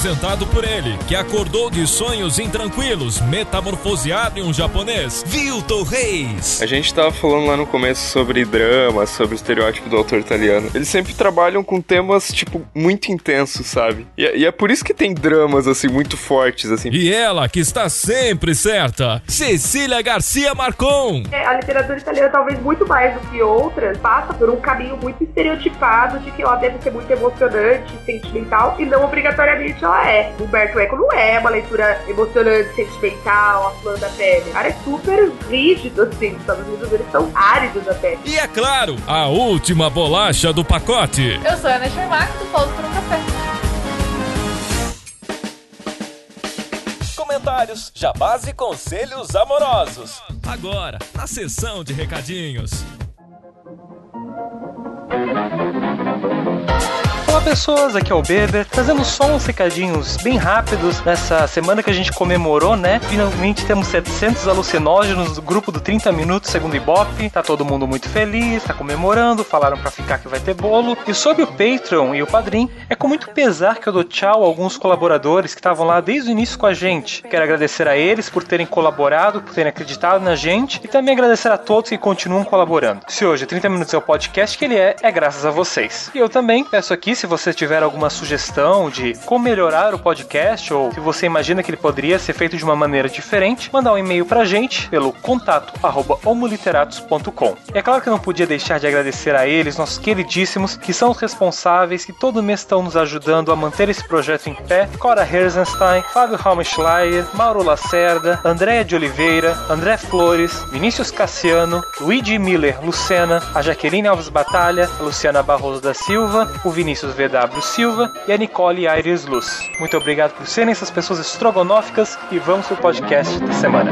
Apresentado por ele, que acordou de sonhos intranquilos, metamorfoseado em um japonês, Vilton Reis. A gente tava falando lá no começo sobre drama, sobre o estereótipo do autor italiano. Eles sempre trabalham com temas, tipo, muito intensos, sabe? E, e é por isso que tem dramas, assim, muito fortes, assim. E ela, que está sempre certa, Cecília Garcia Marcon. É, a literatura italiana, talvez muito mais do que outras, passa por um caminho muito estereotipado de que ela deve ser muito emocionante, sentimental, e não obrigatoriamente ela é. Humberto Eco não é uma leitura emocionante, sentimental, a flor da pele. O cara é super rígido, assim. Os Estados Unidos eles são áridos até. E é claro, a última bolacha do pacote. Eu sou a Ana Schermack, do Paulo por um Café. Comentários, jabás e conselhos amorosos. Agora, na sessão de recadinhos. Olá pessoas, aqui é o Beber, trazendo só uns recadinhos bem rápidos nessa semana que a gente comemorou, né? Finalmente temos 700 alucinógenos do grupo do 30 Minutos, segundo Ibope. Tá todo mundo muito feliz, tá comemorando, falaram para ficar que vai ter bolo. E sobre o Patreon e o Padrim, é com muito pesar que eu dou tchau a alguns colaboradores que estavam lá desde o início com a gente. Quero agradecer a eles por terem colaborado, por terem acreditado na gente e também agradecer a todos que continuam colaborando. Se hoje 30 Minutos é o podcast que ele é, é graças a vocês. E eu também peço aqui se você tiver alguma sugestão de como melhorar o podcast ou se você imagina que ele poderia ser feito de uma maneira diferente, mandar um e-mail pra gente pelo contato arroba homoliteratos.com. É claro que eu não podia deixar de agradecer a eles, nossos queridíssimos, que são os responsáveis, que todo mês estão nos ajudando a manter esse projeto em pé. Cora Herzenstein, Fábio Raumenschleier, Mauro Lacerda, Andréa de Oliveira, André Flores, Vinícius Cassiano, Luigi Miller Lucena, a Jaqueline Alves Batalha, a Luciana Barroso da Silva, o Vinícius VW Silva e a Nicole Aires Luz. Muito obrigado por serem essas pessoas estrogonóficas e vamos pro podcast da semana.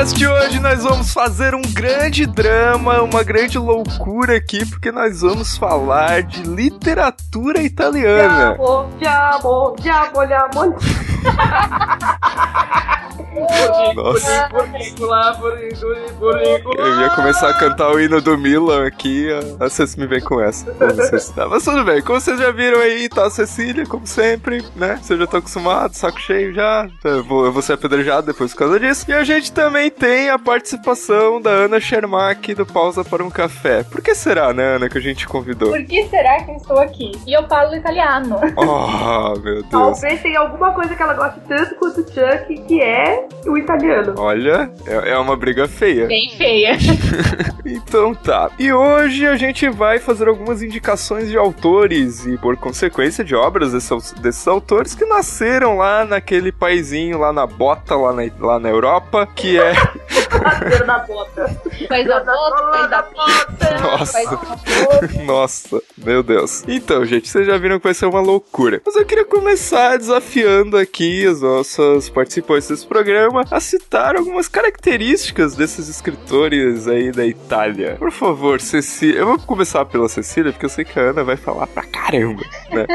Podcast hoje nós vamos fazer um grande drama, uma grande loucura aqui, porque nós vamos falar de literatura italiana. Nossa. Eu ia começar a cantar o hino do Milan aqui, vocês me vem com essa. Mas tudo bem, como vocês já viram aí, tá a Cecília, como sempre, né? Vocês já estão acostumados, saco cheio já. Eu vou, eu vou ser apedrejado depois por causa disso. E a gente também tem a participação da Ana Schermack do Pausa para um Café. Por que será, né, Ana, que a gente convidou? Por que será que eu estou aqui? E eu falo italiano. Oh, meu Deus. Talvez tenha alguma coisa que ela goste tanto quanto o Chuck, que é o italiano. Olha, é, é uma briga feia. Bem feia. Então tá. E hoje a gente vai fazer algumas indicações de autores e, por consequência, de obras desses, desses autores que nasceram lá naquele paizinho, lá na bota, lá na, lá na Europa, que é. Nascer na bota. Faz a bota, faz a bota. Nossa. Bota. Nossa, meu Deus. Então, gente, vocês já viram que vai ser uma loucura. Mas eu queria começar desafiando aqui os nossos participantes desse programa a citar algumas características desses escritores aí da Itália. Por favor, Cecília. Eu vou começar pela Cecília, porque eu sei que a Ana vai falar pra caramba, né?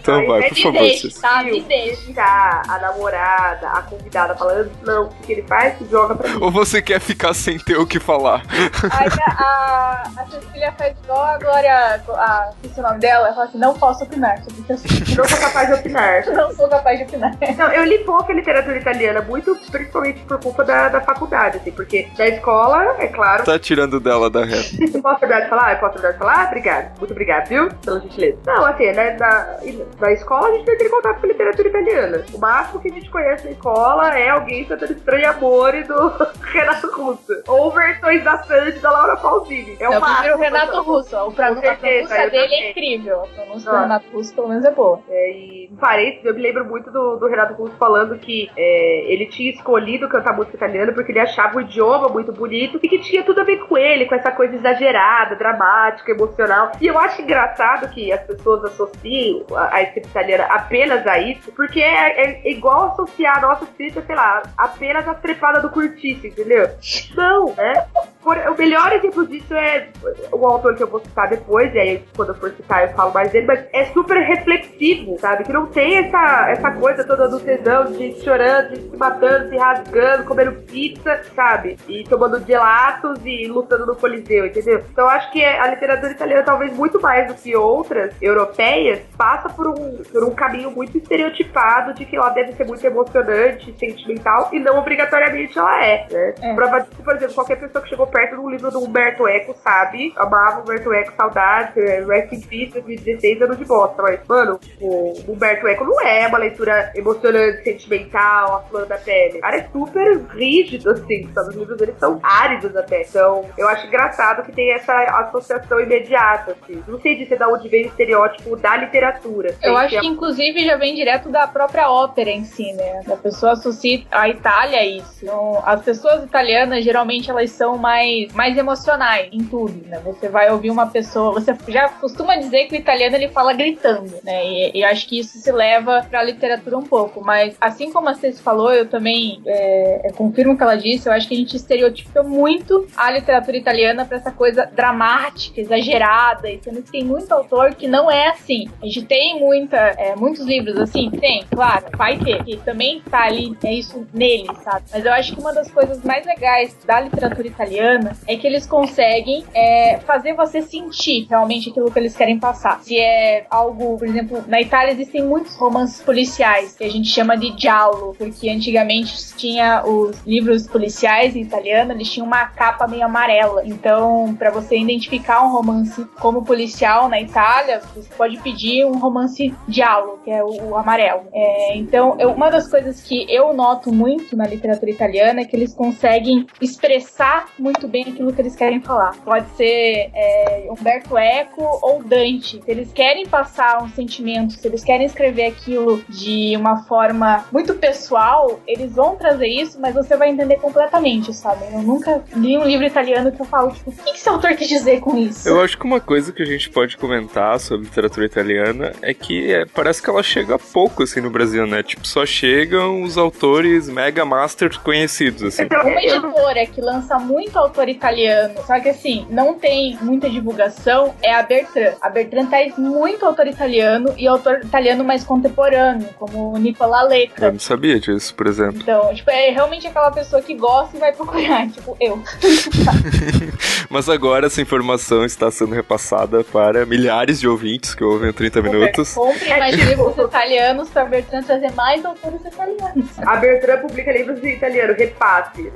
Então vai, por Me favor, deixe, Cecília. tá? A namorada, a convidada falando, não, o que ele faz? Joga pra mim. Ou você quer ficar sem ter o que falar? Aí a, a, a Cecília faz igual a Glória, a, esqueci o nome dela, ela fala assim, não posso opinar assunto. Não sou capaz de opinar. Não sou capaz de opinar. Não, eu li pouca literatura italiana, muito principalmente por culpa da, da faculdade, assim, porque da escola, é claro. Tá tirando dela da reta. Posso terminar de falar? Eu posso terminar de falar? Obrigado. Muito obrigado, viu? Pela gentileza. Não, assim, né, da, da escola a gente tem aquele contato com literatura italiana. O máximo que a gente conhece na escola é alguém cantando Estranho Amore do Renato Russo. Ou versões da Sandy da Laura Pausini. É o eu prefiro máximo. o Renato Russo. O pra, Com a certeza, pronúncia eu dele também. é incrível. A pronúncia Ah. do Renato Russo, pelo menos, é boa. É, e parece, eu me lembro muito do, do Renato Russo falando que é, ele tinha escolhido cantar música italiana porque ele achava o idioma muito bonito e que tinha tudo a ver com ele, com essa coisa exagerada, dramática, emocional. E eu acho engraçado que as pessoas associem a, a escrita italiana apenas a isso, porque é, é igual associar a nossa escrita, sei lá, apenas a trepada do curtiço, entendeu? Não, né? Por- o melhor exemplo disso é o autor que eu vou citar depois, e aí quando eu for citar eu falo mais dele, mas é super reflexivo, sabe? Que não tem essa, essa coisa toda do tesão de chorando, de se matando, se rasgando, comendo pizza, sabe? E tomando gelatos e lutando no Coliseu, entendeu? Então eu acho que a literatura italiana, talvez muito mais do que outras europeias, passa por um, por um caminho muito estereotipado de que ela deve ser muito emocionante, sentimental, e não obrigatoriamente ela é, né? É. Prova disso, por exemplo, qualquer pessoa que chegou perto um livro do Humberto Eco sabe, amava Humberto Eco, saudade, é, Rest in Peace, 2016, anos de bosta, mas, mano, o Humberto Eco não é uma leitura emocionante, sentimental, a flor da pele. O cara é super rígido, assim, sabe? Os livros dele são áridos até. Então, eu acho engraçado que tem essa associação imediata, assim. Não sei dizer de onde vem o estereótipo da literatura. Eu Sei acho é que, inclusive, já vem direto da própria ópera em si, né? A pessoa associa a Itália a isso. Então, as pessoas italianas, geralmente, elas são mais, mais emocionais em tudo, né? Você vai ouvir uma pessoa... Você já costuma dizer que o italiano, ele fala gritando, né? E, e acho que isso se leva pra literatura um pouco. Mas, assim como a Ceci falou, eu também é, é, confirmo o que ela disse. Eu acho que a gente estereotipa muito a literatura italiana pra essa coisa dramática, exagerada. E sendo que tem muito autor que não é assim. A gente tem muita, é, muitos livros assim? Tem, claro, vai ter. Que também tá ali, é isso nele, sabe? Mas eu acho que uma das coisas mais legais da literatura italiana é que eles conseguem é, fazer você sentir realmente aquilo que eles querem passar. Se é algo, por exemplo, na Itália existem muitos romances policiais que a gente chama de giallo, porque antigamente tinha os livros policiais em italiano, eles tinham uma capa meio amarela. Então, para você identificar um romance como policial na Itália, você pode pedir um romance giallo, que é o, o amarelo. É, então, eu- uma das coisas que eu noto muito na literatura italiana é que eles conseguem expressar muito bem aquilo que eles querem falar. Pode ser é, Umberto Eco ou Dante. Se eles querem passar um sentimento, se eles querem escrever aquilo de uma forma muito pessoal, eles vão trazer isso, mas você vai entender completamente, sabe? Eu nunca li um livro italiano que eu falo, tipo, o que que esse autor quis dizer com isso? Eu acho que uma coisa que a gente pode comentar sobre literatura italiana é que é, parece que ela chega pouco assim no Brasil, né? Tipo, só chegam os autores mega masters conhecidos, assim. Uma editora que lança muito autor italiano, só que assim, não tem muita divulgação, é a Bertrand. A Bertrand traz muito autor italiano e autor italiano mais contemporâneo, como Nicola Eu Lecca. não sabia disso, por exemplo. Então, tipo, é realmente aquela pessoa que gosta e vai procurar, tipo, eu. Mas agora essa informação está sendo repassada para milhares de ouvintes que ouvem o 30 minutos. Compre mais livros italianos pra Bertrand trazer mais autores italianos. A Bertrand publica livros em italiano, repasse, né?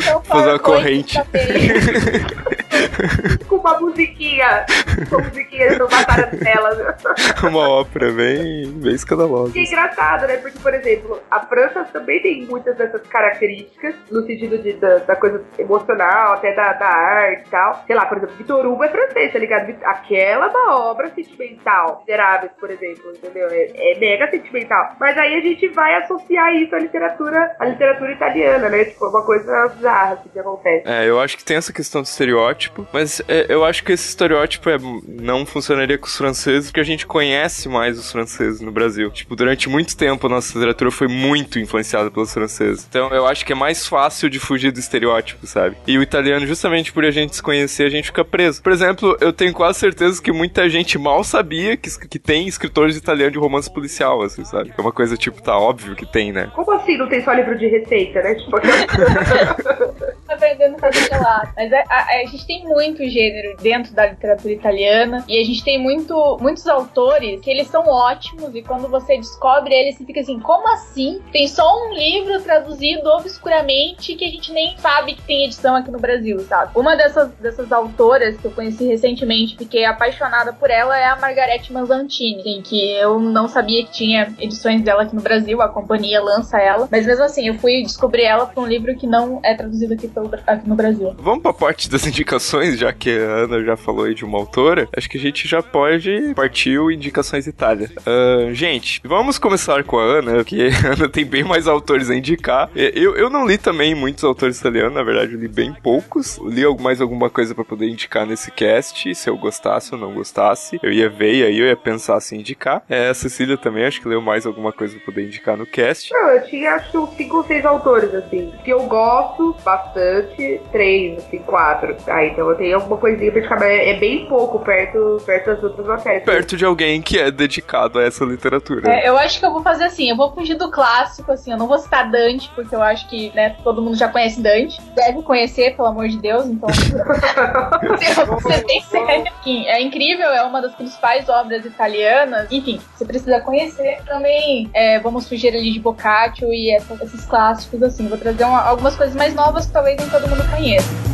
Fazer um Fazer uma PowerPoint corrente. com uma musiquinha, com musiquinha do Batarantela. né? Uma ópera bem, bem escandalosa. Que é engraçado, né? Porque, por exemplo, a França também tem muitas dessas características, no sentido de, da, da coisa emocional, até da, da arte e tal. Sei lá, por exemplo, Vitor Hugo é francês, tá ligado? Aquela é uma obra sentimental. Miseráveis, por exemplo, entendeu? É, é mega sentimental. Mas aí a gente vai associar isso à literatura, à literatura italiana, né? Tipo, é uma coisa bizarra assim, que acontece. É, eu acho que tem essa questão do estereótipo, mas é, eu acho que esse estereótipo é, não funcionaria com os franceses, porque a gente conhece mais os franceses no Brasil. Tipo, durante muito tempo a nossa literatura foi muito influenciada pelos franceses. Então eu acho que é mais fácil de fugir do estereótipo, sabe? E o italiano, justamente por a gente se conhecer, a gente fica preso. Por exemplo, eu tenho quase certeza que muita gente mal sabia que, que tem escritores italianos de romance policial, assim, sabe? É uma coisa, tipo, tá óbvio que tem, né? Como assim não tem só livro de receita, né? Tipo, aprendendo a fazer gelato. Mas a, a, a, gente tem muito gênero dentro da literatura italiana e a gente tem muito, muitos autores que eles são ótimos e quando você descobre eles, você fica assim, como assim? Tem só um livro traduzido obscuramente que a gente nem sabe que tem edição aqui no Brasil, sabe? Uma dessas, dessas autoras que eu conheci recentemente, fiquei apaixonada por ela, é a Margarete Manzantini, assim, que eu não sabia que tinha edições dela aqui no Brasil, a companhia lança ela, mas mesmo assim, eu fui descobrir ela por um livro que não é traduzido aqui, pelo, aqui no Brasil. Vamos pra parte das indicações, já que a Ana já falou aí de uma autora, acho que a gente já pode partir o Indicações Itália. Uh, gente, vamos começar com a Ana, porque a Ana tem bem mais autores a indicar. Eu, eu não li também muitos autores italianos, na verdade eu li bem poucos. Li mais alguma coisa para poder indicar nesse cast, se eu gostasse ou não gostasse. Eu ia ver e aí eu ia pensar assim indicar. É, a Cecília também acho que leu mais alguma coisa pra poder indicar no cast. Não, eu tinha acho cinco ou seis autores, assim, que eu gosto bastante, três, assim, quatro. Ah, então eu tenho alguma coisinha pra indicar, mas é, bem pouco perto, perto das outras matérias. Perto de alguém que é dedicado a essa literatura. É, eu acho que eu vou fazer assim, eu vou fugir do clássico, assim, eu não vou citar Dante, porque eu acho que, né, todo mundo já conhece Dante. Deve conhecer, pelo amor de Deus, então. ser bem sério. É incrível, é uma das principais obras italianas. Enfim, você precisa conhecer. Também é, vamos fugir ali de Boccaccio e essa, esses clássicos, assim. Vou trazer uma, algumas coisas mais novas que talvez nem todo mundo conheça.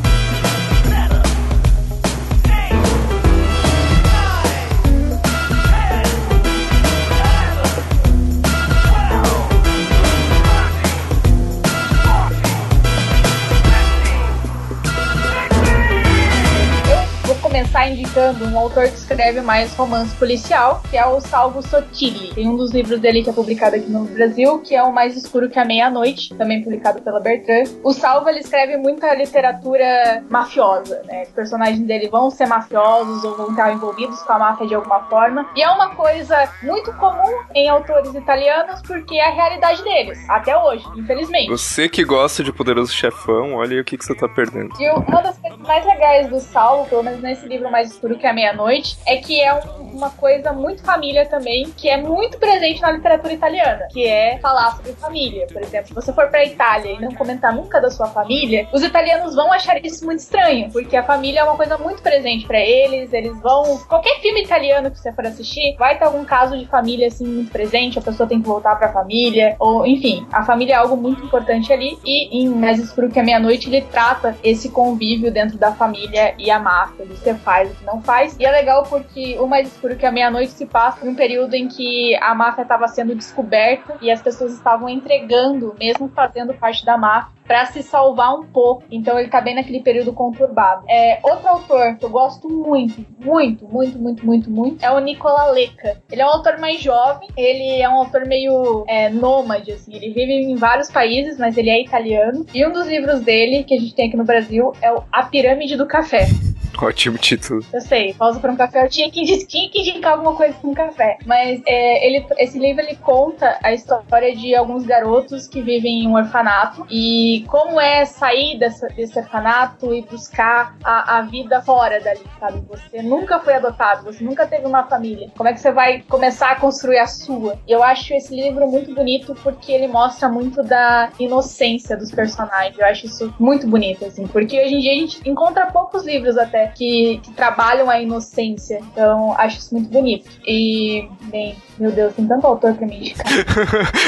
Indicando um autor que escreve mais romance policial, que é o Salvo Sotilli. Tem um dos livros dele que é publicado aqui no Brasil, que é O Mais Escuro que a Meia-Noite, também publicado pela Bertrand. O Salvo, ele escreve muita literatura mafiosa, né? Os personagens dele vão ser mafiosos ou vão estar envolvidos com a máfia de alguma forma. E é uma coisa muito comum em autores italianos, porque é a realidade deles, até hoje, infelizmente. Você que gosta de Poderoso Chefão, olha aí o que, que você tá perdendo. E uma das coisas mais legais do Salvo, pelo menos nesse esse livro mais escuro que a meia-noite, é que é um, uma coisa muito família também, que é muito presente na literatura italiana, que é falar sobre família. Por exemplo, se você for pra Itália e não comentar nunca da sua família, os italianos vão achar isso muito estranho, porque a família é uma coisa muito presente para eles, eles vão. Qualquer filme italiano que você for assistir, vai ter algum caso de família assim muito presente, a pessoa tem que voltar pra família, ou enfim, a família é algo muito importante ali, e em Mais Escuro que a Meia-Noite ele trata esse convívio dentro da família e a máfia, de ser faz, o que não faz. E é legal porque o mais escuro que a meia-noite se passa num período em que a máfia estava sendo descoberta e as pessoas estavam entregando, mesmo fazendo parte da máfia, para se salvar um pouco. Então ele tá bem naquele período conturbado. É, outro autor que eu gosto muito, muito, muito, muito, muito, muito, é o Nicola Leca. Ele é um autor mais jovem, ele é um autor meio é, nômade, assim. Ele vive em vários países, mas ele é italiano. E um dos livros dele, que a gente tem aqui no Brasil, é o A Pirâmide do Café. Ótimo título. Eu sei, pausa para um café. Eu tinha que, tinha que indicar alguma coisa com um café. Mas é, ele, esse livro ele conta a história de alguns garotos que vivem em um orfanato e como é sair dessa, desse orfanato e buscar a, a vida fora dali, sabe? Você nunca foi adotado, você nunca teve uma família. Como é que você vai começar a construir a sua? E eu acho esse livro muito bonito porque ele mostra muito da inocência dos personagens. Eu acho isso muito bonito, assim, porque hoje em dia a gente encontra poucos livros até que, que trabalham a inocência. Então, acho isso muito bonito. E, bem, meu Deus, tem tanto autor pra me indicar.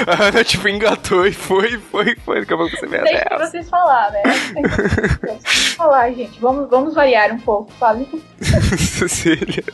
a Ana, tipo, engatou e foi, foi, foi. Daqui a pouco você me Tem pra vocês falar, né? falar, gente. Vamos, vamos variar um pouco. Fale. Cecília,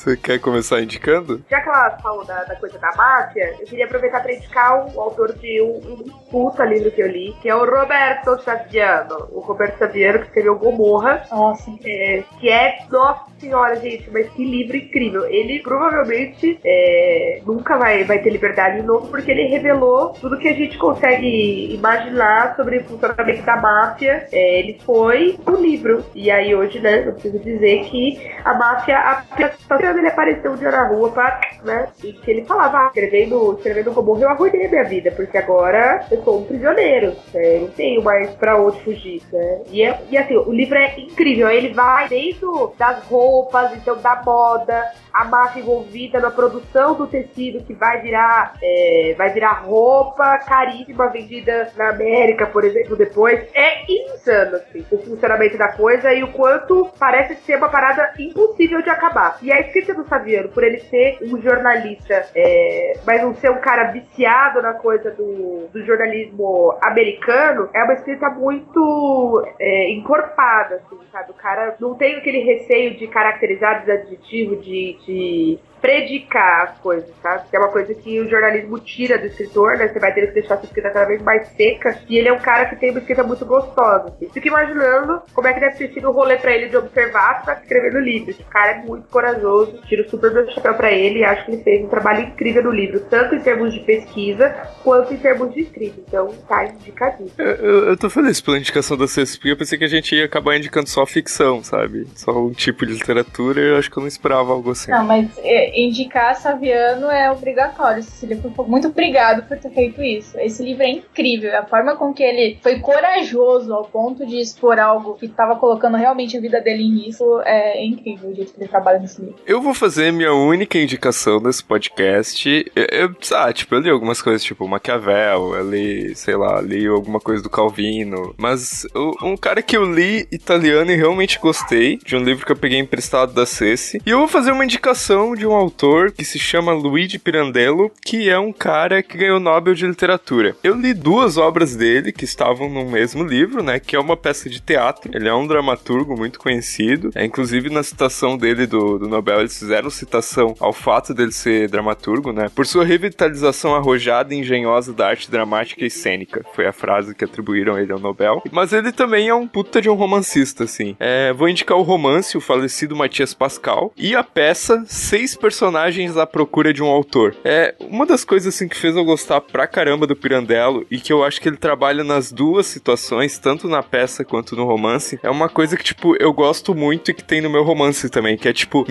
você quer começar indicando? Já que ela falou da, da coisa da máfia, eu queria aproveitar pra indicar o, o autor de um, um puta livro que eu li, que é o Roberto Saviano. O Roberto Saviano, que escreveu Gomorra. Nossa. É, que é, nossa senhora, gente, mas que livro incrível. Ele provavelmente é, nunca vai, vai ter liberdade de novo, porque ele revelou tudo que a gente consegue imaginar sobre o funcionamento da máfia. É, ele foi o livro. E aí hoje, né, eu preciso dizer que a máfia, apenas ele apareceu dia na rua pra, né, e que ele falava, ah, escrevendo, escrevendo como eu arruinei minha vida, porque agora eu sou um prisioneiro, né, não tenho mais pra onde fugir, né. E, é, e assim, o livro é incrível, ele vai desde das roupas, então da moda, a máfia envolvida na produção do tecido que vai virar, é, vai virar roupa caríssima vendida na América, por exemplo, depois. É insano, assim, o funcionamento da coisa e o quanto parece ser uma parada impossível de acabar. E a escrita do Saviano, por ele ser um jornalista, é, mas não ser um cara viciado na coisa do, do jornalismo americano, é uma escrita muito é, encorpada, assim, sabe? O cara não tem aquele receio de caracterizar adjetivo, de, de predicar as coisas, sabe? Que é uma coisa que o jornalismo tira do escritor, né? Você vai ter que deixar sua escrita cada vez mais seca. E ele é um cara que tem uma escrita muito gostosa. Assim. Fico imaginando como é que deve ter sido o rolê pra ele de observar pra escrever no livro. Esse cara é muito corajoso, tiro super meu chapéu pra ele e acho que ele fez um trabalho incrível no livro, tanto em termos de pesquisa quanto em termos de escrita. Então tá indicadíssimo. Eu, eu, eu tô feliz pela indicação da CSP, porque eu pensei que a gente ia acabar indicando só ficção, sabe? Só um tipo de literatura, eu acho que eu não esperava algo assim. Não, mas é, indicar Saviano é obrigatório, Cecília. Muito obrigado por ter feito isso. Esse livro é incrível. A forma com que ele foi corajoso ao ponto de expor algo que estava colocando realmente a vida dele em risco é incrível o jeito que ele trabalha nesse livro. Eu vou fazer minha única indicação desse podcast. Eu, eu, ah, tipo, eu li algumas coisas, tipo Maquiavel, eu li, sei lá, li alguma coisa do Calvino. Mas um cara que eu li italiano e realmente gostei, de um livro que eu peguei emprestado da Ceci. E eu vou fazer uma indicação de um autor que se chama Luigi Pirandello, que é um cara que ganhou Nobel de Literatura. Eu li duas obras dele que estavam no mesmo livro, né? Que é uma peça de teatro. Ele é um dramaturgo muito conhecido. É, inclusive, na citação dele do, do Nobel, eles fizeram citação ao fato dele ser dramaturgo, né? Por sua revitalização arrojada e engenhosa da arte dramática e cênica. Foi a frase que atribuíram ele ao Nobel. Mas ele também é um puta de um romancista, assim. É, vou indicar o romance, o falecido Matias Pascal, e a peça Seis Personagens à Procura de um Autor. É uma das coisas, assim, que fez eu gostar pra caramba do Pirandello e que eu acho que ele trabalha nas duas situações, tanto na peça quanto no romance. É uma coisa que, tipo, eu gosto muito e que tem no meu romance também, que é, tipo,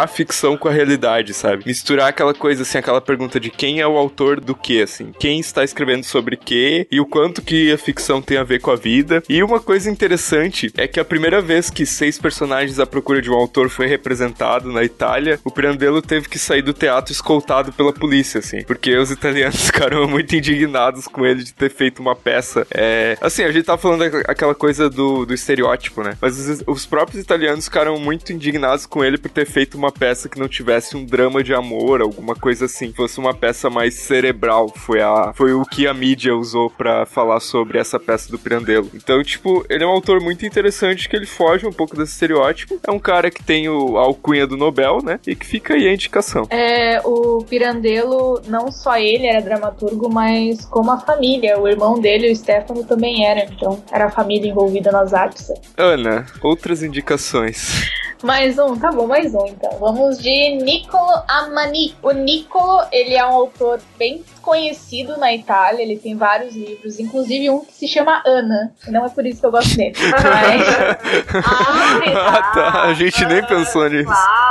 misturar a ficção com a realidade, sabe? Misturar aquela coisa, assim, aquela pergunta de quem é o autor do que, assim. Quem está escrevendo sobre que e o quanto que a ficção tem a ver com a vida. E uma coisa interessante é que a primeira vez que seis personagens à procura de um autor foi representado na Itália, o Pirandello teve que sair do teatro escoltado pela polícia, assim. Porque os italianos ficaram muito indignados com ele de ter feito uma peça. É... Assim, a gente tá falando aquela coisa do, do estereótipo, né? Mas os, os próprios italianos ficaram muito indignados com ele por ter feito uma peça que não tivesse um drama de amor, alguma coisa assim. Fosse uma peça mais cerebral. Foi, a, foi o que a mídia usou para falar sobre essa peça do Pirandello. Então, tipo, ele é um autor muito interessante que ele foge um pouco desse estereótipo. É um cara que tem o, a alcunha do Nobel, né? E que fica aí a indicação. É, o Pirandello, não só ele era dramaturgo, mas como a família. O irmão dele, o Stefano, também era. Então, era a família envolvida nas artes. Ana, outras indicações. Mais um, tá bom, mais um então. Vamos de Niccolo Amani. O Niccolo, ele é um autor bem conhecido na Itália, ele tem vários livros, inclusive um que se chama Ana. Não é por isso que eu gosto dele. Mas... ah, tá. A gente nem pensou nisso. Claro.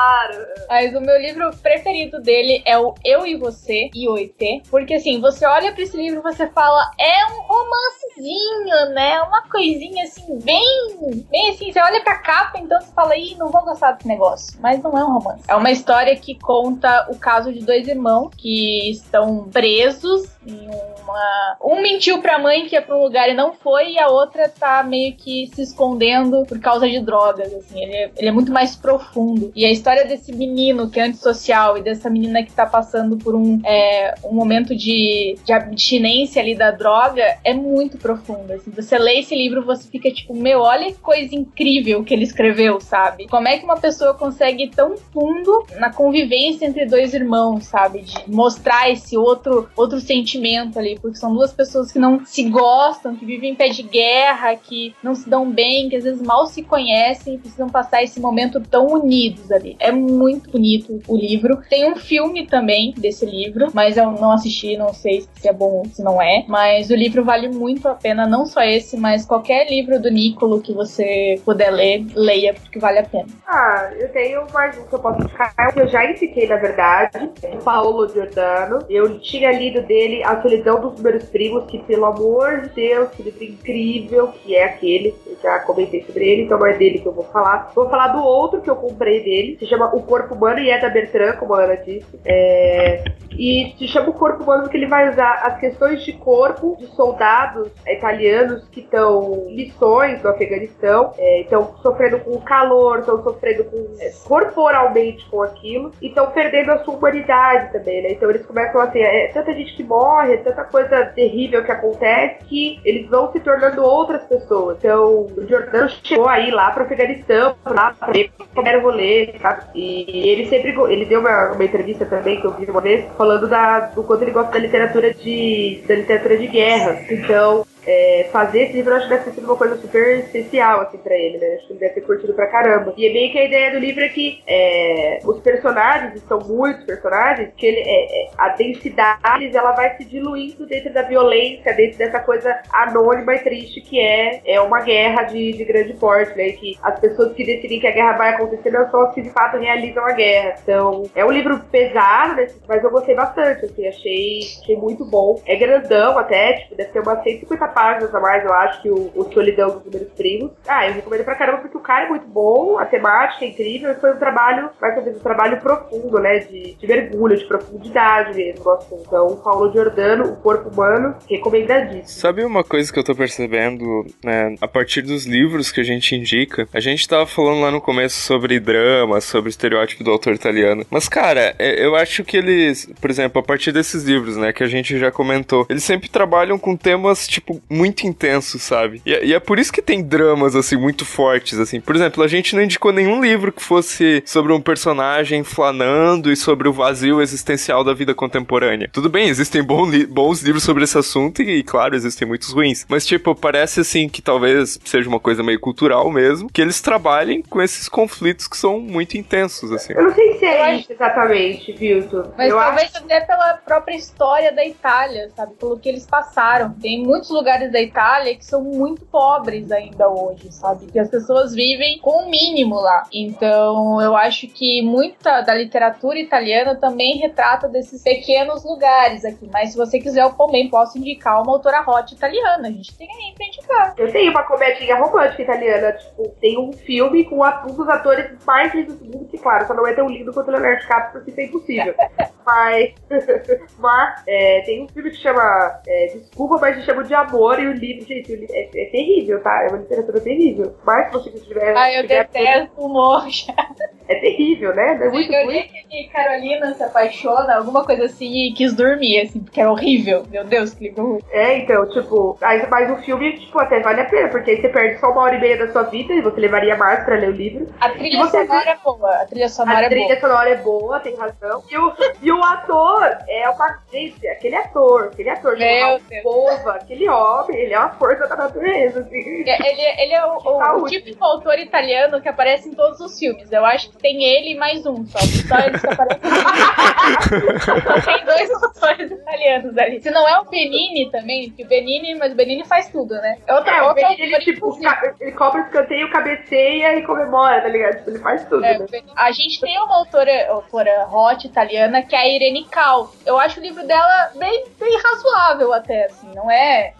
Mas o meu livro preferido dele é o Eu e Você, IOT. Porque assim, você olha para esse livro e você fala, é um romancezinho, né? Uma coisinha assim, bem. Bem assim, você olha pra capa, então você fala, ih, não vou gostar desse negócio. Mas não é um romance. É uma história que conta o caso de dois irmãos que estão presos em uma. Um mentiu pra mãe que ia pra um lugar e não foi, e a outra tá meio que se escondendo por causa de drogas, assim. Ele é, ele é muito mais profundo. E a história desse menino que é antissocial e dessa menina que tá passando por um, é, um momento de, de abstinência ali da droga é muito profunda. Assim. Você lê esse livro, você fica tipo, meu, olha que coisa incrível que ele escreveu, sabe? Como é que uma pessoa consegue ir tão fundo na convivência entre dois irmãos, sabe? De mostrar esse outro, outro sentimento ali, porque são duas pessoas que não se gostam, que vivem em pé de guerra, que não se dão bem, que às vezes mal se conhecem e precisam passar esse momento tão unidos ali. É muito bonito o livro. Tem um filme também desse livro, mas eu não assisti, não sei se é bom ou se não é. Mas o livro vale muito a pena, não só esse, mas qualquer livro do Nicolo que você puder ler, leia, porque vale a pena. Ah, eu tenho mais um que eu posso indicar, que eu já indiquei, na verdade, é do Paolo Giordano. Eu tinha lido dele A Solidão dos Meus Primos, que pelo amor de Deus, que livro incrível, que é aquele, eu já comentei sobre ele, então não é dele que eu vou falar. Vou falar do outro que eu comprei dele, se chama O Corpo Humano e é da Bertrand, como a Ana disse. É... e se chama o corpo humano porque ele vai usar as questões de corpo de soldados italianos que estão em missões no Afeganistão, estão é, sofrendo com o calor, estão sofrendo com, é, corporalmente com aquilo e estão perdendo a sua humanidade também, né? Então eles começam assim, é tanta gente que morre, é tanta coisa terrível que acontece que eles vão se tornando outras pessoas. Então o Jordano chegou aí lá pro Afeganistão, lá pra ver como era o rolê, sabe? E ele sempre ele deu uma, uma entrevista também que eu vi uma vez falando da, do quanto ele gosta da literatura de da literatura de guerra. Então, é, fazer esse livro acho que deve ter sido uma coisa super especial, assim, pra ele, né? Acho que ele deve ter curtido pra caramba. E é bem que a ideia do livro é que é, os personagens, são muitos personagens, que ele, é, é a densidade ela vai se diluindo dentro da violência, dentro dessa coisa anônima e triste que é, é uma guerra de, de grande porte, né? Que as pessoas que decidem que a guerra vai acontecer não são as que de fato realizam a guerra. Então, é um livro pesado, né? mas eu gostei bastante, assim, achei, achei muito bom. É grandão até, tipo, deve ter umas 150 páginas a mais, eu acho, que o, o Solidão dos Números Primos. Ah, eu recomendo pra caramba porque o cara é muito bom, a temática é incrível, e foi um trabalho, mais uma vez, um trabalho profundo, né? De, de mergulho, de profundidade mesmo, gosto. Então, Paulo Giordano, O Corpo Humano, recomendadíssimo. Sabe uma coisa que eu tô percebendo, né? A partir dos livros que a gente indica, a gente tava falando lá no começo sobre drama, sobre estereótipo do autor italiano. Mas, cara, é, eu acho que eles, por exemplo, a partir desses livros, né, que a gente já comentou, eles sempre trabalham com temas, tipo, muito intensos, sabe? E, e, é por isso que tem dramas, assim, muito fortes, assim. Por exemplo, a gente não indicou nenhum livro que fosse sobre um personagem flanando e sobre o vazio existencial da vida contemporânea. Tudo bem, existem bom li bons livros sobre esse assunto e, claro, existem muitos ruins. Mas, tipo, parece, assim, que talvez seja uma coisa meio cultural mesmo, que eles trabalhem com esses conflitos que são muito intensos, assim. Eu não sei se é isso exatamente, Vilton. Mas eu talvez acho... até pela própria história da Itália, sabe? Pelo que eles passaram. Tem muitos lugares lugares da Itália que são muito pobres ainda hoje, sabe? Que as pessoas vivem com o mínimo lá. Então, eu acho que muita da literatura italiana também retrata desses pequenos lugares aqui. Mas se você quiser, eu também posso indicar uma autora hot italiana. A gente tem aí pra indicar. Eu tenho uma comedinha romântica italiana. Tipo, tem um filme com um dos atores mais lindos do mundo, que, claro, só não é tão lindo quanto o Leonardo DiCaprio, porque isso é impossível. mas, mas é, tem um filme que chama é, Desculpa, mas se chama de Amor e o livro, gente, o livro é, é, terrível, tá? É uma literatura terrível. Mas se você tiver. Ai, eu tiver detesto o humor. É terrível, né? É muito eu li que Carolina se apaixona, alguma coisa assim, e quis dormir, assim, porque era horrível. Meu Deus, que livro ruim. É, então, tipo, aí, mas o filme, tipo, até vale a pena, porque aí você perde só uma hora e meia da sua vida e você levaria mais pra ler o livro. A trilha sonora vê... é boa. A trilha sonora a é trilha boa. sonora é boa, tem razão. E o, e o ator é uma. Gente, aquele ator, aquele ator, Meu Bova, aquele homem, ele é uma força da natureza, assim. É, ele, ele é o, o, o típico autor italiano que aparece em todos os filmes. Eu acho que tem ele e mais um só. Só eles aparecem. tem dois autores italianos ali. Se não é o Benini também, que o Benini, mas o Benini faz tudo, né? É, outra, é o Benini, ele, tipo, ele cobra escanteio, cabeceia e comemora, tá ligado? Tipo, ele faz tudo, é, né? A gente tem uma autora, autora hot italiana que é a Irene Cal. Eu acho o livro dela bem, bem razoável até, assim. Não é,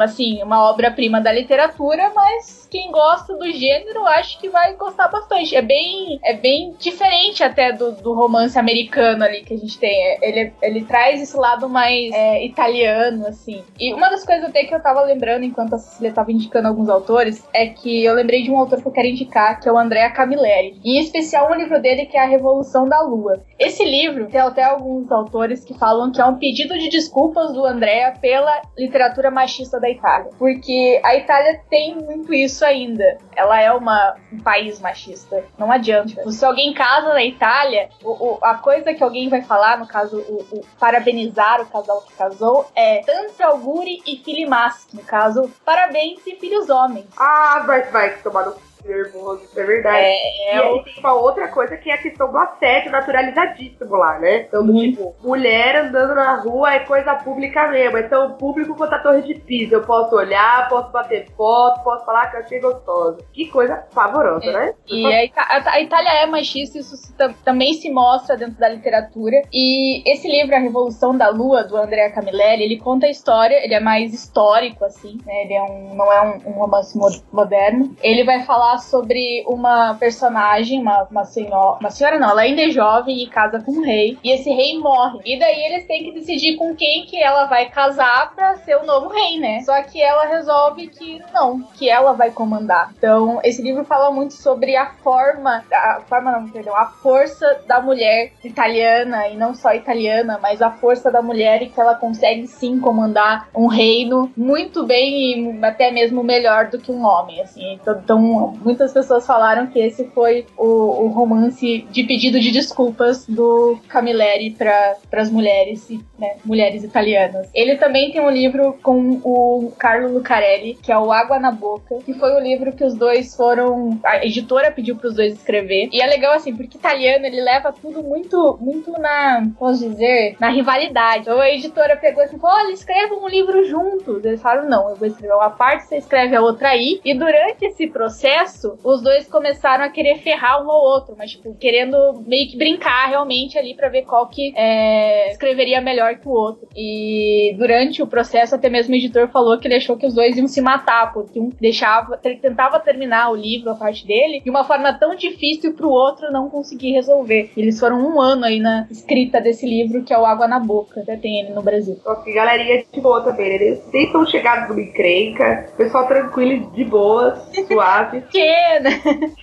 assim, uma obra-prima da literatura, mas quem gosta do gênero acho que vai gostar bastante. É bem, é bem diferente até do, do romance americano ali que a gente tem. É, ele, ele traz esse lado mais é, italiano, assim. E uma das coisas até que eu tava lembrando enquanto a Cecília tava indicando alguns autores é que eu lembrei de um autor que eu quero indicar, que é o Andrea Camilleri. Em especial um livro dele que é A Revolução da Lua. Esse livro tem até alguns autores que falam que é um pedido de desculpas do Andrea pela literatura machista da Itália. Porque a Itália tem muito isso ainda. Ela é uma, um país machista. Não adianta. Se alguém casa na Itália, o, o, a coisa que alguém vai falar, no caso, o, parabenizar o casal que casou, é tanto auguri e filimaschi. No caso, parabéns e filhos homens. Ah, vai, vai tomar no nervoso, isso é verdade. É, e aí tem uma outra coisa que é a questão do assédio naturalizadíssimo lá, né? Então, uhum. tipo, mulher andando na rua é coisa pública mesmo. Então, público quanto a torre de Pisa. Eu posso olhar, posso bater foto, posso falar que eu achei gostosa. Que coisa pavorosa, é. né? E a, a, Itália é machista, isso se, também se mostra dentro da literatura. E esse livro, A Revolução da Lua, do Andrea Camilleri, ele conta a história, ele é mais histórico, assim, né? Ele é um, não é um, um romance moderno. Ele vai falar falar sobre uma personagem, uma, uma senhora. Uma senhora não, ela ainda é jovem e casa com um rei. E esse rei morre. E daí eles têm que decidir com quem que ela vai casar pra ser o novo rei, né? Só que ela resolve que não, que ela vai comandar. Então, esse livro fala muito sobre a forma. A forma não, perdão, a força da mulher italiana, e não só italiana, mas a força da mulher e que ela consegue sim comandar um reino muito bem e até mesmo melhor do que um homem, assim. Então, então muitas pessoas falaram que esse foi o, o romance de pedido de desculpas do Camilleri para as mulheres, né, mulheres italianas. Ele também tem um livro com o Carlo Lucarelli, que é o Água na Boca, que foi o livro que os dois foram. A editora pediu para os dois escrever. E é legal assim, porque italiano ele leva tudo muito, muito na, posso dizer, na rivalidade. Então a editora pegou assim, olha, escreva um livro juntos. Eles falaram, não, eu vou escrever uma parte, você escreve a outra aí. E durante esse processo, os dois começaram a querer ferrar um ao outro, mas tipo, querendo meio que brincar realmente ali para ver qual que é, escreveria melhor que o outro. E durante o processo, até mesmo o editor falou que ele achou que os dois iam se matar, porque um deixava, tentava terminar o livro, a parte dele, de uma forma tão difícil pro outro não conseguir resolver. E eles foram um ano aí na escrita desse livro, que é o Água na Boca. Até tem ele no Brasil. Nossa, galerinha de boa também, né? Eles nem estão chegados numa encrenca, pessoal tranquilo, de boas, suave. que,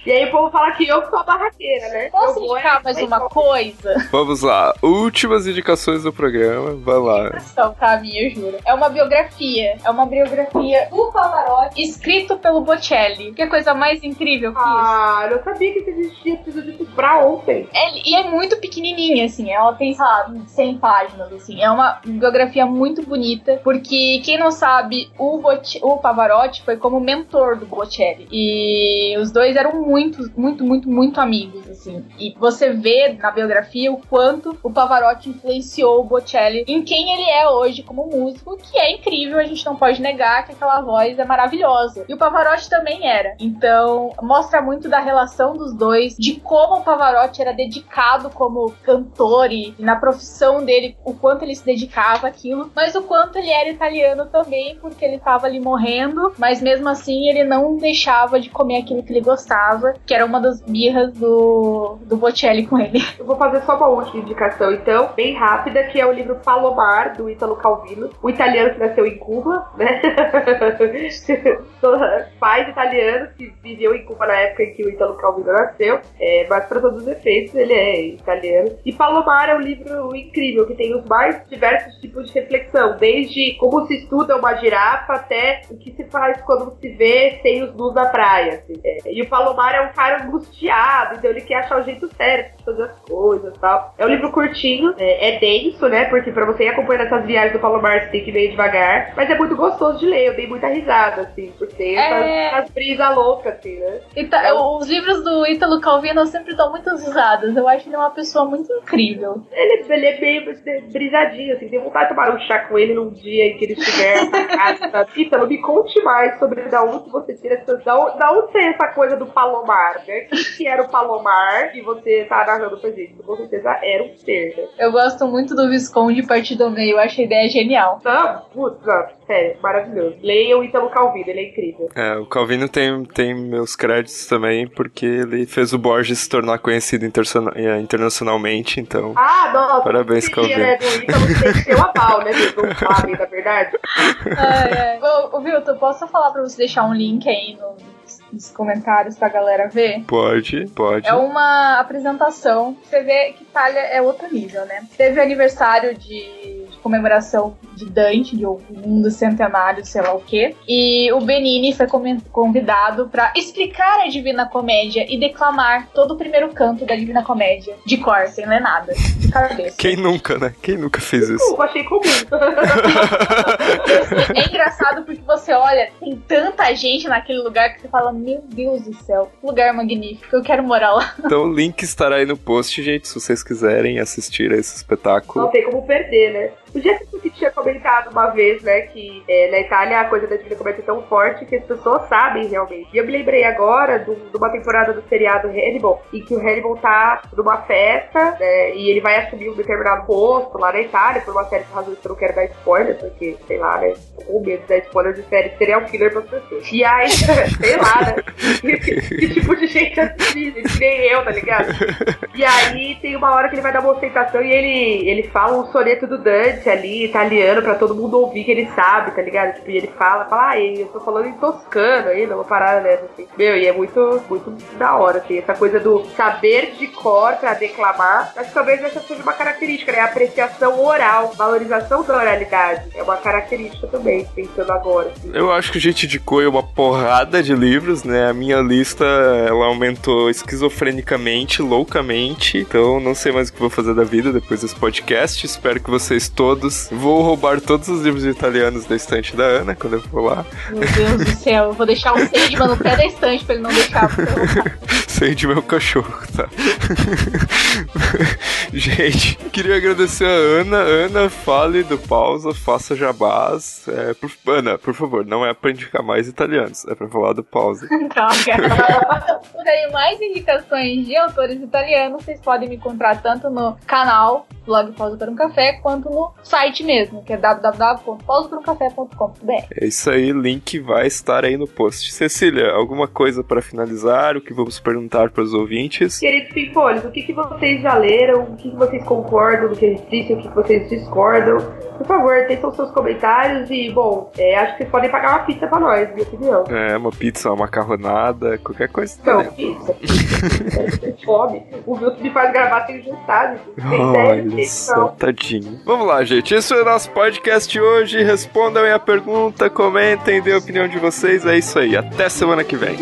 E aí o povo fala que eu sou a barraqueira, né? Posso eu indicar é, mais uma coisa? Vamos lá, últimas indicações do programa, vai lá. Indicação pra mim, eu juro. É uma biografia, é uma biografia do Pavarotti, escrito pelo Bocelli. Que coisa mais incrível que ah, isso. Ah, eu sabia que existia, preciso disso pra ontem. É, e é muito pequenininha, assim, ela tem, sei lá, 100 páginas, assim. É uma biografia muito bonita, porque quem não sabe, o, Bot o Pavarotti foi como mentor do Bocelli. E os dois eram muito, muito, muito, muito amigos, assim. E você vê na biografia o quanto o Pavarotti influenciou o Bocelli em quem ele é hoje como músico, que é incrível, a gente não pode negar que aquela voz é maravilhosa. E o Pavarotti também era. Então, mostra muito da relação dos dois, de como o Pavarotti era dedicado como cantor e na profissão dele, o quanto ele se dedicava àquilo, mas o quanto ele era italiano também, porque ele estava ali morrendo, mas mesmo assim ele não deixava de comer aquilo que ele gostava, que era uma das birras do, do Bocelli com ele. Eu vou fazer só uma última indicação, então, bem rápida, que é o livro Palomar, do Italo Calvino, o italiano que nasceu em Cuba, né? Pais italianos que viviam em Cuba na época em que o Italo Calvino nasceu, é, mas para todos os efeitos ele é italiano. E Palomar é um livro incrível, que tem os mais diversos tipos de reflexão, desde como se estuda uma girafa até o que se faz quando se vê sem os nus na praia. Assim. É, e o Palomar é um cara angustiado, então ele quer achar o jeito certo de fazer as coisas e tal. É um livro curtinho, é, é denso, né? Porque para você ir acompanhando essas viagens do Palomar, você tem que ir meio devagar. Mas é muito gostoso de ler, eu dei muita risada, assim, por ter é... essas, essas brisas loucas, assim, né? Então, então, os livros do Ítalo Calvino sempre dão muitas risadas. Eu acho ele uma pessoa muito incrível. Ele, ele é meio brisadinho, assim, tem vontade de tomar um chá com ele num dia em que ele estiver na casa. Ítalo, me conte mais sobre da onde você tira essa. Da da onde essa coisa do Palomar, né? O que era o Palomar e você tá narrando pra gente? Com certeza era um ser, né? Eu gosto muito do Visconde Partido Meio, eu acho a ideia genial. Não, putz, não, sério, maravilhoso. Leiam o Ítalo Calvino, ele é incrível. É, o Calvino tem, tem meus créditos também, porque ele fez o Borges se tornar conhecido é, internacionalmente, então. Ah, nossa, parabéns, Calvino. Né, do Ítalo tem que ter uma pau, né? Não sabem, na verdade. Ai, ai. Ô, ô, Vilton, posso falar pra você deixar um link aí no nos comentários pra galera ver? Pode, pode. É uma apresentação. Você vê que Itália é outro nível, né? Teve aniversário de comemoração de Dante, de um dos centenários, sei lá o quê. E o Benini foi convidado para explicar a Divina Comédia e declamar todo o primeiro canto da Divina Comédia, de cor, sem ler nada, de cabeça. Quem nunca, né? Quem nunca fez isso? Desculpa, achei comum. é engraçado porque você olha, tem tanta gente naquele lugar que você fala, meu Deus do céu, que lugar magnífico, eu quero morar lá. Então o link estará aí no post, gente, se vocês quiserem assistir a esse espetáculo. Não tem como perder, né? O dia que tinha comentado uma vez, né, que é, na Itália a coisa da Divina Comédia é tão forte que as pessoas sabem realmente. E eu me lembrei agora do, de uma temporada do seriado Hannibal, em que o Hannibal tá numa festa, né, e ele vai assumir um determinado posto lá na Itália, por uma série de razões que eu não quero dar spoiler, porque, sei lá, né, com medo de dar spoiler de série serial killer pra pessoas. E aí, sei lá, né, que, tipo de gente assim, que nem eu, tá ligado? E aí tem uma hora que ele vai dar uma ostentação e ele, ele fala um soneto do Dante ali, italiano, pra todo mundo ouvir que ele sabe, tá ligado? Tipo, e ele fala, fala, ah, eu tô falando em toscano ainda, uma parada dessa, assim. Meu, e é muito, muito da hora, assim, essa coisa do saber de cor pra declamar. Acho que talvez essa seja uma característica, né? A apreciação oral, valorização da oralidade. É uma característica também, pensando agora. Assim. Eu acho que a gente indicou uma porrada de livros, né? A minha lista, ela aumentou esquizofrenicamente, loucamente. Então, não sei mais o que vou fazer da vida depois desse podcast. Espero que vocês todos. Vou roubar todos os livros italianos da estante da Ana quando eu for lá. Meu Deus do céu, eu vou deixar o Sandman no pé da estante pra ele não deixar. Sandman é o cachorro, tá? Gente, queria agradecer a Ana. Ana, fale do pausa, faça jabás. É, por, Ana, por favor, não é pra indicar mais italianos, é pra falar do pausa. Droga. Se mais indicações de autores italianos, vocês podem me encontrar tanto no canal blog Pausa para um Café, quanto no site mesmo, que é www.pausaparuncafé.com.br. É isso aí, link vai estar aí no post. Cecília, alguma coisa para finalizar? O que vamos perguntar para os ouvintes? Queridos Pimpolhos, o que, que vocês já leram? O que, que vocês concordam do que a gente disse? O que, que vocês discordam? Por favor, teçam seus comentários e, bom, é, acho que vocês podem pagar uma pizza pra nós, minha opinião. É, uma pizza, uma macarronada, qualquer coisa. Não, pizza, pizza. Fome. O Vilto me faz gravar sem juntar, Olha só, tadinho. Vamos lá, gente. Esse é o nosso podcast hoje. Respondam aí a pergunta, comentem, dê a opinião de vocês. É isso aí. Até semana que vem.